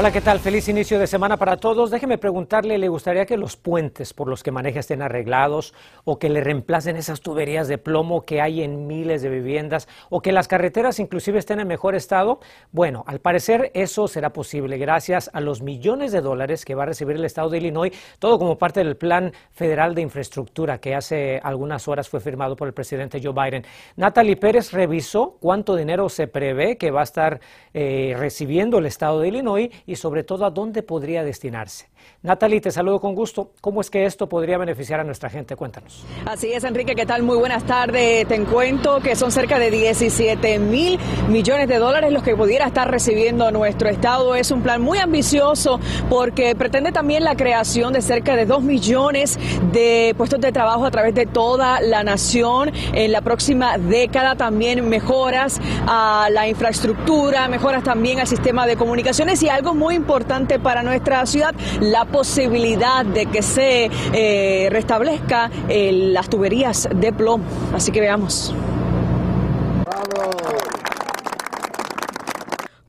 Hola, ¿qué tal? Feliz inicio de semana para todos. Déjeme preguntarle, ¿le gustaría que los puentes por los que maneja estén arreglados o que le reemplacen esas tuberías de plomo que hay en miles de viviendas o que las carreteras inclusive estén en mejor estado? Bueno, al parecer eso será posible gracias a los millones de dólares que va a recibir el estado de Illinois, todo como parte del Plan Federal de Infraestructura que hace algunas horas fue firmado por el presidente Joe Biden. Natalie Pérez revisó cuánto dinero se prevé que va a estar eh, recibiendo el estado de Illinois y sobre todo a dónde podría destinarse. Natalie, te saludo con gusto. ¿Cómo es que esto podría beneficiar a nuestra gente? Cuéntanos. Así es, Enrique, ¿qué tal? Muy buenas tardes. Te cuento que son cerca de 17 mil millones de dólares los que pudiera estar recibiendo nuestro Estado. Es un plan muy ambicioso porque pretende también la creación de cerca de 2 millones de puestos de trabajo a través de toda la nación. En la próxima década también mejoras a la infraestructura, mejoras también al sistema de comunicaciones y algo muy importante para nuestra ciudad, la posibilidad de que se eh, restablezca eh, las tuberías de plomo. Así que veamos.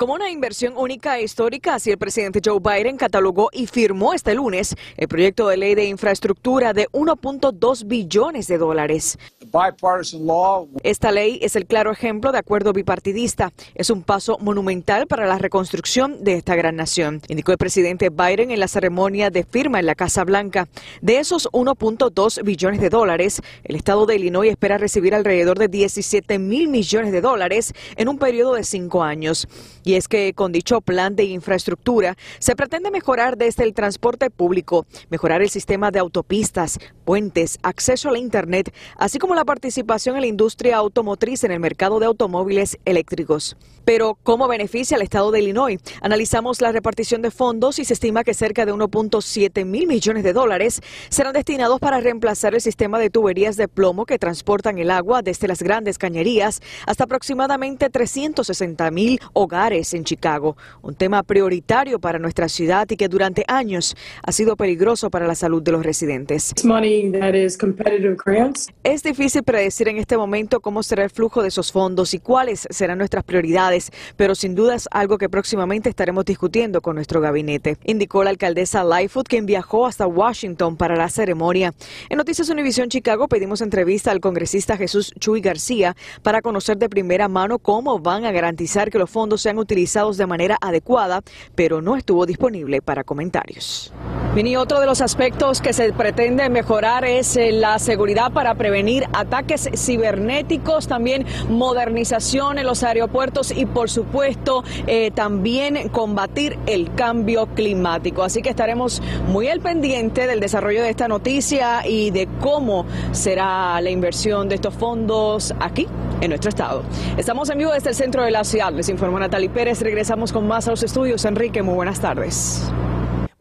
Como una inversión única e histórica, así el presidente Joe Biden catalogó y firmó este lunes el proyecto de ley de infraestructura de 1.2 billones de dólares. Esta ley es el claro ejemplo de acuerdo bipartidista. Es un paso monumental para la reconstrucción de esta gran nación, indicó el presidente Biden en la ceremonia de firma en la Casa Blanca. De esos 1.2 billones de dólares, el estado de Illinois espera recibir alrededor de 17 mil millones de dólares en un periodo de cinco años. Y es que con dicho plan de infraestructura se pretende mejorar desde el transporte público, mejorar el sistema de autopistas, puentes, acceso a la Internet, así como la participación en la industria automotriz en el mercado de automóviles eléctricos. Pero, ¿cómo beneficia al estado de Illinois? Analizamos la repartición de fondos y se estima que cerca de 1.7 mil millones de dólares serán destinados para reemplazar el sistema de tuberías de plomo que transportan el agua desde las grandes cañerías hasta aproximadamente 360 mil hogares en Chicago, un tema prioritario para nuestra ciudad y que durante años ha sido peligroso para la salud de los residentes. Es difícil predecir en este momento cómo será el flujo de esos fondos y cuáles serán nuestras prioridades, pero sin duda es algo que próximamente estaremos discutiendo con nuestro gabinete, indicó la alcaldesa Lightfoot, quien viajó hasta Washington para la ceremonia. En Noticias Univisión Chicago pedimos entrevista al congresista Jesús Chuy García para conocer de primera mano cómo van a garantizar que los fondos sean utilizados de manera adecuada, pero no estuvo disponible para comentarios. Y otro de los aspectos que se pretende mejorar es eh, la seguridad para prevenir ataques cibernéticos, también modernización en los aeropuertos y por supuesto eh, también combatir el cambio climático. Así que estaremos muy al pendiente del desarrollo de esta noticia y de cómo será la inversión de estos fondos aquí en nuestro estado. Estamos en vivo desde el centro de la ciudad. Les informó Natalie Pérez. Regresamos con más a los estudios. Enrique, muy buenas tardes.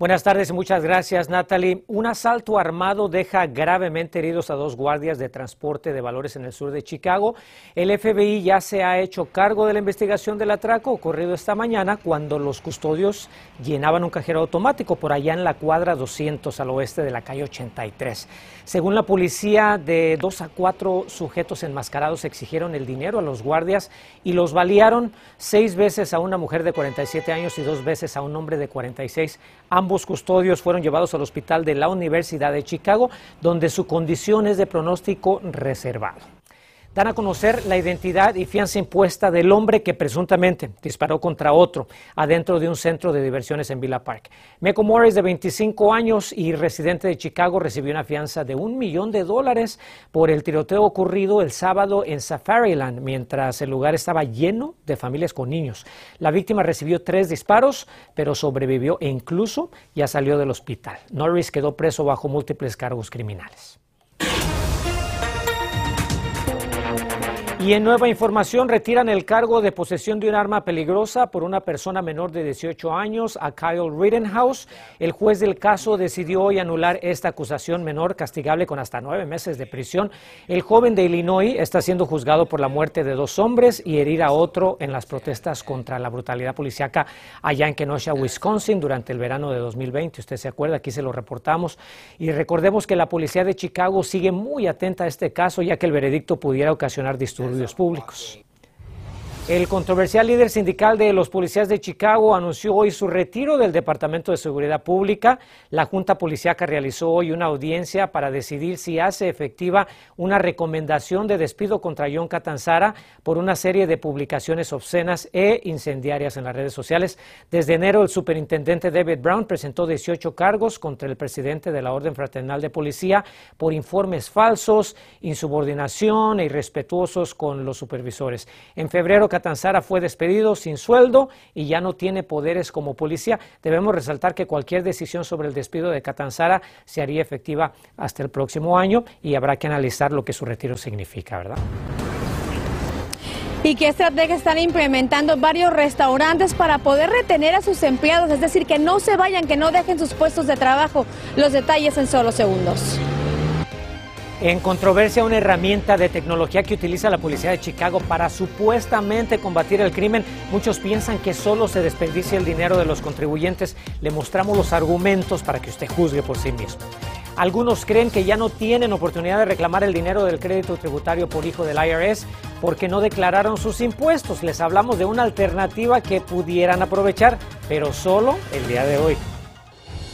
Buenas tardes y muchas gracias, Natalie. Un asalto armado deja gravemente heridos a dos guardias de transporte de valores en el sur de Chicago. El FBI ya se ha hecho cargo de la investigación del atraco ocurrido esta mañana cuando los custodios llenaban un cajero automático por allá en la cuadra 200 al oeste de la calle 83. Según la policía, de dos a cuatro sujetos enmascarados exigieron el dinero a los guardias y los balearon seis veces a una mujer de 47 años y dos veces a un hombre de 46. Ambos custodios fueron llevados al hospital de la Universidad de Chicago, donde su condición es de pronóstico reservado dan a conocer la identidad y fianza impuesta del hombre que presuntamente disparó contra otro adentro de un centro de diversiones en Villa Park. Meco Morris, de 25 años y residente de Chicago, recibió una fianza de un millón de dólares por el tiroteo ocurrido el sábado en Safariland, mientras el lugar estaba lleno de familias con niños. La víctima recibió tres disparos, pero sobrevivió e incluso ya salió del hospital. Norris quedó preso bajo múltiples cargos criminales. Y en nueva información, retiran el cargo de posesión de un arma peligrosa por una persona menor de 18 años, a Kyle Rittenhouse. El juez del caso decidió hoy anular esta acusación menor, castigable con hasta nueve meses de prisión. El joven de Illinois está siendo juzgado por la muerte de dos hombres y herir a otro en las protestas contra la brutalidad policíaca allá en Kenosha, Wisconsin, durante el verano de 2020. Usted se acuerda, aquí se lo reportamos. Y recordemos que la policía de Chicago sigue muy atenta a este caso, ya que el veredicto pudiera ocasionar disturbios servidores públicos. El controversial líder sindical de los policías de Chicago anunció hoy su retiro del Departamento de Seguridad Pública. La Junta Policiaca realizó hoy una audiencia para decidir si hace efectiva una recomendación de despido contra John Catanzara por una serie de publicaciones obscenas e incendiarias en las redes sociales. Desde enero, el superintendente David Brown presentó 18 cargos contra el presidente de la Orden Fraternal de Policía por informes falsos, insubordinación e irrespetuosos con los supervisores. En febrero, Catanzara fue despedido sin sueldo y ya no tiene poderes como policía. Debemos resaltar que cualquier decisión sobre el despido de Catanzara se haría efectiva hasta el próximo año y habrá que analizar lo que su retiro significa, ¿verdad? ¿Y qué estrategia están implementando varios restaurantes para poder retener a sus empleados? Es decir, que no se vayan, que no dejen sus puestos de trabajo. Los detalles en solo segundos. En controversia, una herramienta de tecnología que utiliza la policía de Chicago para supuestamente combatir el crimen. Muchos piensan que solo se desperdicia el dinero de los contribuyentes. Le mostramos los argumentos para que usted juzgue por sí mismo. Algunos creen que ya no tienen oportunidad de reclamar el dinero del crédito tributario por hijo del IRS porque no declararon sus impuestos. Les hablamos de una alternativa que pudieran aprovechar, pero solo el día de hoy.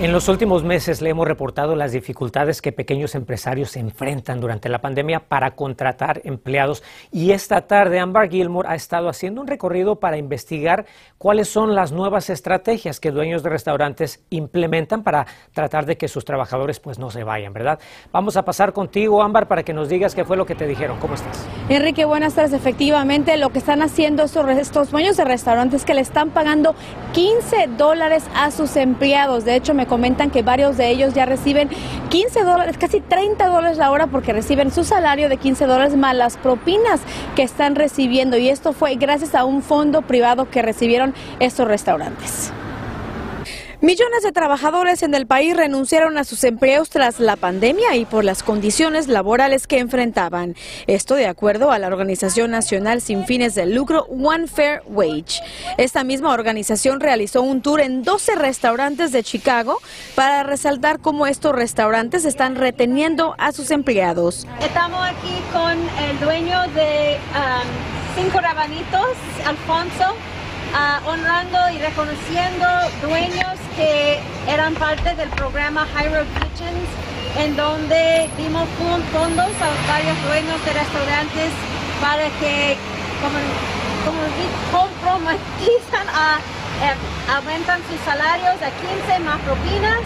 En los últimos meses le hemos reportado las dificultades que pequeños empresarios se enfrentan durante la pandemia para contratar empleados y esta tarde Amber Gilmore ha estado haciendo un recorrido para investigar cuáles son las nuevas estrategias que dueños de restaurantes implementan para tratar de que sus trabajadores pues no se vayan, ¿verdad? Vamos a pasar contigo, Amber, para que nos digas qué fue lo que te dijeron. ¿Cómo estás? Enrique, buenas tardes. Efectivamente, lo que están haciendo estos, dueños de restaurantes es que le están pagando 15 dólares a sus empleados. De hecho, me comentan que varios de ellos ya reciben 15 dólares, casi 30 dólares la hora porque reciben su salario de 15 dólares más las propinas que están recibiendo. Y esto fue gracias a un fondo privado que recibieron estos restaurantes. Millones de trabajadores en el país renunciaron a sus empleos tras la pandemia y por las condiciones laborales que enfrentaban. Esto de acuerdo a la Organización Nacional sin fines de lucro One Fair Wage. Esta misma organización realizó un tour en 12 restaurantes de Chicago para resaltar cómo estos restaurantes están reteniendo a sus empleados. Estamos aquí con el dueño de um, Cinco Rabanitos, Alfonso. Honrando y reconociendo dueños que eran parte del programa High Road Kitchens, en donde dimos fondos a varios dueños de restaurantes para que como, como a eh, aumentan sus salarios a 15 más propinas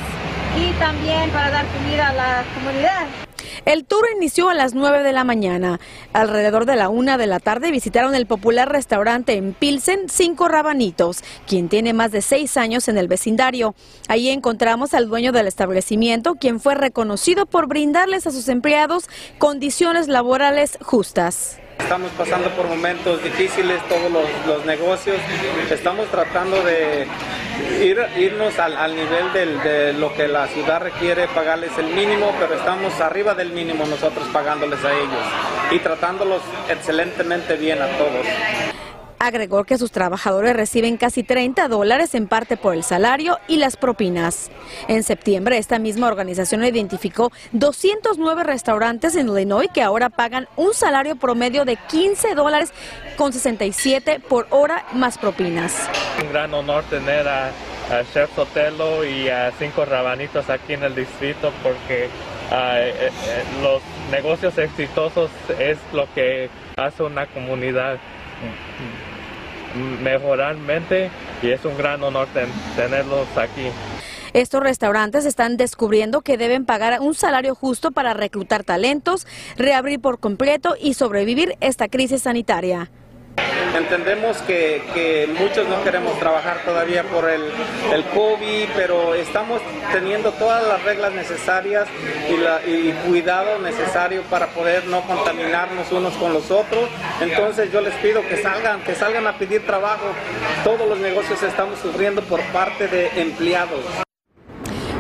y también para dar comida a la comunidad. El tour inició a las 9 de la mañana. Alrededor de la una de la tarde visitaron el popular restaurante en Pilsen, Cinco Rabanitos, quien tiene más de seis años en el vecindario. Ahí encontramos al dueño del establecimiento, quien fue reconocido por brindarles a sus empleados condiciones laborales justas. Estamos pasando por momentos difíciles, todos los, negocios. Estamos tratando de ir, irnos al, nivel de lo que la ciudad requiere, pagarles el mínimo, pero estamos arriba del mínimo nosotros pagándoles a ellos y tratándolos excelentemente bien a todos. Agregó que sus trabajadores reciben casi 30 dólares en parte por el salario y las propinas. En septiembre, esta misma organización identificó 209 restaurantes en Illinois que ahora pagan un salario promedio de 15 dólares con 67 por hora más propinas. Un gran honor tener a, Chef Sotelo y a cinco rabanitos aquí en el distrito porque ah, eh, eh, los negocios exitosos es lo que hace una comunidad mejoralmente y es un gran honor tenerlos aquí. Estos restaurantes están descubriendo que deben pagar un salario justo para reclutar talentos, reabrir por completo y sobrevivir esta crisis sanitaria. Entendemos que, muchos no queremos trabajar todavía por el, el, COVID, pero estamos teniendo todas las reglas necesarias y, la, y cuidado necesario para poder no contaminarnos unos con los otros. Entonces yo les pido que salgan, que salgan a pedir trabajo. Todos los negocios estamos sufriendo por parte de empleados.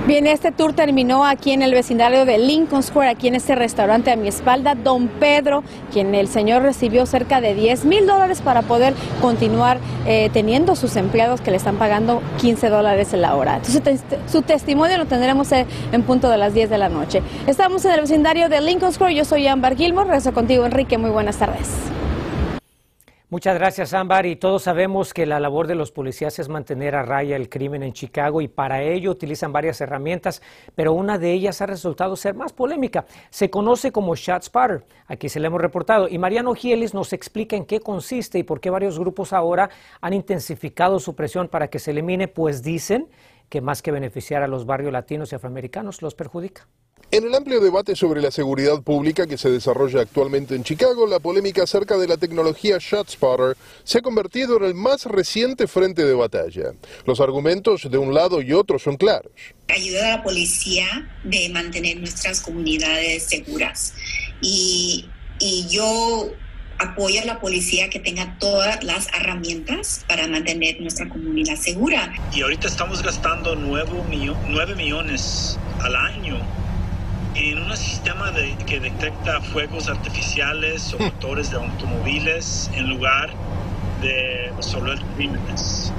Bien, este tour terminó aquí en el vecindario de Lincoln Square, aquí en este restaurante a mi espalda, Don Pedro, quien el señor recibió cerca de 10 mil dólares para poder continuar eh, teniendo sus empleados que le están pagando 15 dólares la hora. Entonces, su testimonio lo tendremos en, en, punto de las 10 de la noche. Estamos en el vecindario de Lincoln Square, yo soy Amber Gilmore, regreso contigo Enrique, muy buenas tardes. Muchas gracias, Ámbar. Y todos sabemos que la labor de los policías es mantener a raya el crimen en Chicago y para ello utilizan varias herramientas, pero una de ellas ha resultado ser más polémica. Se conoce como ShotSpotter. Aquí se le hemos reportado. Y Mariano Gielis nos explica en qué consiste y por qué varios grupos ahora han intensificado su presión para que se elimine, pues dicen que más que beneficiar a los barrios latinos y afroamericanos, los perjudica. En el amplio debate sobre la seguridad pública que se desarrolla actualmente en Chicago, la polémica acerca de la tecnología ShotSpotter se ha convertido en el más reciente frente de batalla. Los argumentos de un lado y otro son claros. Ayuda a la policía de mantener nuestras comunidades seguras. Y, y yo apoyo a la policía que tenga todas las herramientas para mantener nuestra comunidad segura. Y ahorita estamos gastando 9, millones al año en un sistema de, que detecta fuegos artificiales o motores de automóviles en lugar de resolver crímenes.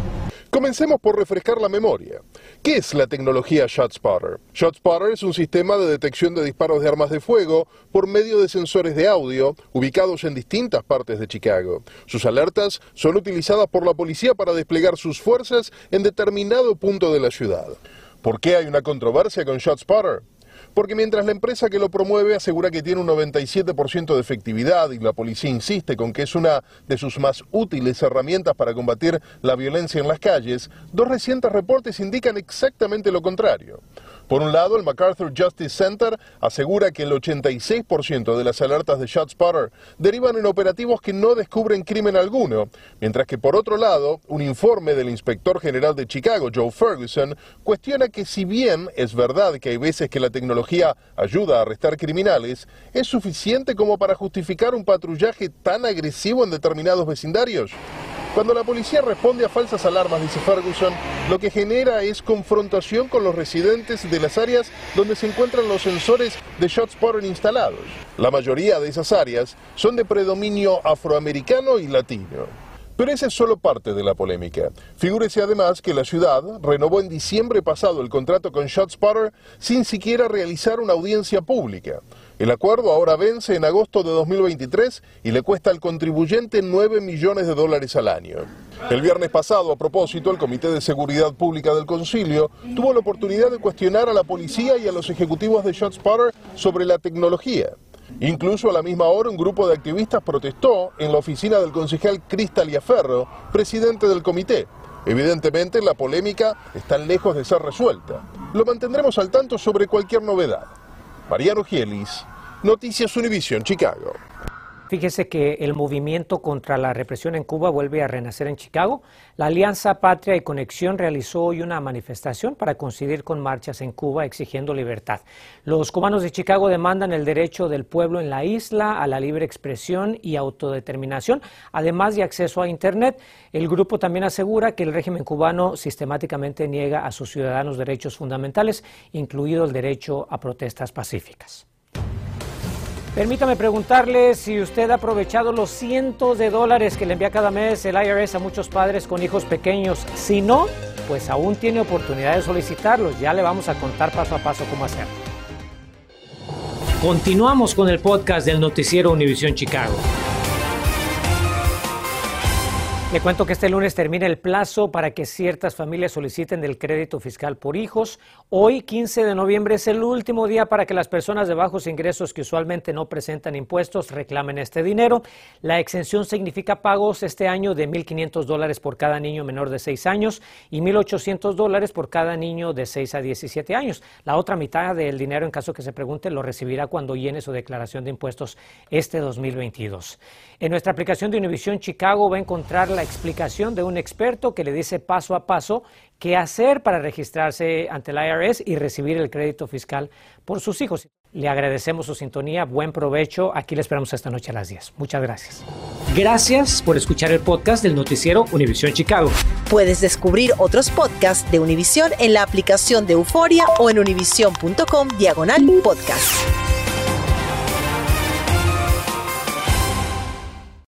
Comencemos por refrescar la memoria. ¿Qué es la tecnología ShotSpotter? ShotSpotter es un sistema de detección de disparos de armas de fuego por medio de sensores de audio ubicados en distintas partes de Chicago. Sus alertas son utilizadas por la policía para desplegar sus fuerzas en determinado punto de la ciudad. ¿Por qué hay una controversia con ShotSpotter? Porque mientras la empresa que lo promueve asegura que tiene un 97% de efectividad y la policía insiste con que es una de sus más útiles herramientas para combatir la violencia en las calles, dos recientes reportes indican exactamente lo contrario. Por un lado, el MacArthur Justice Center asegura que el 86% de las alertas de ShotSpotter derivan en operativos que no descubren crimen alguno, mientras que por otro lado, un informe del inspector general de Chicago, Joe Ferguson, cuestiona que si bien es verdad que hay veces que la tecnología ayuda a arrestar criminales, ¿es suficiente como para justificar un patrullaje tan agresivo en determinados vecindarios? Cuando la policía responde a falsas alarmas, dice Ferguson, lo que genera es confrontación con los residentes de las áreas donde se encuentran los sensores de ShotSpotter instalados. La mayoría de esas áreas son de predominio afroamericano y latino. Pero esa es solo parte de la polémica. Figúrese además que la ciudad renovó en diciembre pasado el contrato con ShotSpotter sin siquiera realizar una audiencia pública. El acuerdo ahora vence en agosto de 2023 y le cuesta al contribuyente 9 millones de dólares al año. El viernes pasado, a propósito, el Comité de Seguridad Pública del Concilio tuvo la oportunidad de cuestionar a la policía y a los ejecutivos de ShotSpotter sobre la tecnología. Incluso a la misma hora un grupo de activistas protestó en la oficina del concejal Cristal Ferro, presidente del comité. Evidentemente la polémica está lejos de ser resuelta. Lo mantendremos al tanto sobre cualquier novedad. Mariano Gielis, Noticias Univision, Chicago. Fíjese que el movimiento contra la represión en Cuba vuelve a renacer en Chicago. La Alianza Patria y Conexión realizó hoy una manifestación para coincidir con marchas en Cuba exigiendo libertad. Los cubanos de Chicago demandan el derecho del pueblo en la isla a la libre expresión y autodeterminación, además de acceso a Internet. El grupo también asegura que el régimen cubano sistemáticamente niega a sus ciudadanos derechos fundamentales, incluido el derecho a protestas pacíficas. Permítame preguntarle si usted ha aprovechado los cientos de dólares que le envía cada mes el IRS a muchos padres con hijos pequeños. Si no, pues aún tiene oportunidad de solicitarlos. Ya le vamos a contar paso a paso cómo hacerlo. Continuamos con el podcast del noticiero Univisión Chicago. Le cuento que este lunes termina el plazo para que ciertas familias soliciten el crédito fiscal por hijos. Hoy, 15 de noviembre, es el último día para que las personas de bajos ingresos que usualmente no presentan impuestos reclamen este dinero. La exención significa pagos este año de 1.500 dólares por cada niño menor de 6 años y 1.800 dólares por cada niño de 6 a 17 años. La otra mitad del dinero, en caso que se pregunte, lo recibirá cuando llene su declaración de impuestos este 2022. En nuestra aplicación de Univision Chicago va a encontrar la explicación de un experto que le dice paso a paso qué hacer para registrarse ante el IRS y recibir el crédito fiscal por sus hijos. Le agradecemos su sintonía, buen provecho. Aquí le esperamos esta noche a las 10. Muchas gracias. Gracias por escuchar el podcast del noticiero Univision Chicago. Puedes descubrir otros podcasts de Univision en la aplicación de Euforia o en univision.com diagonal podcast.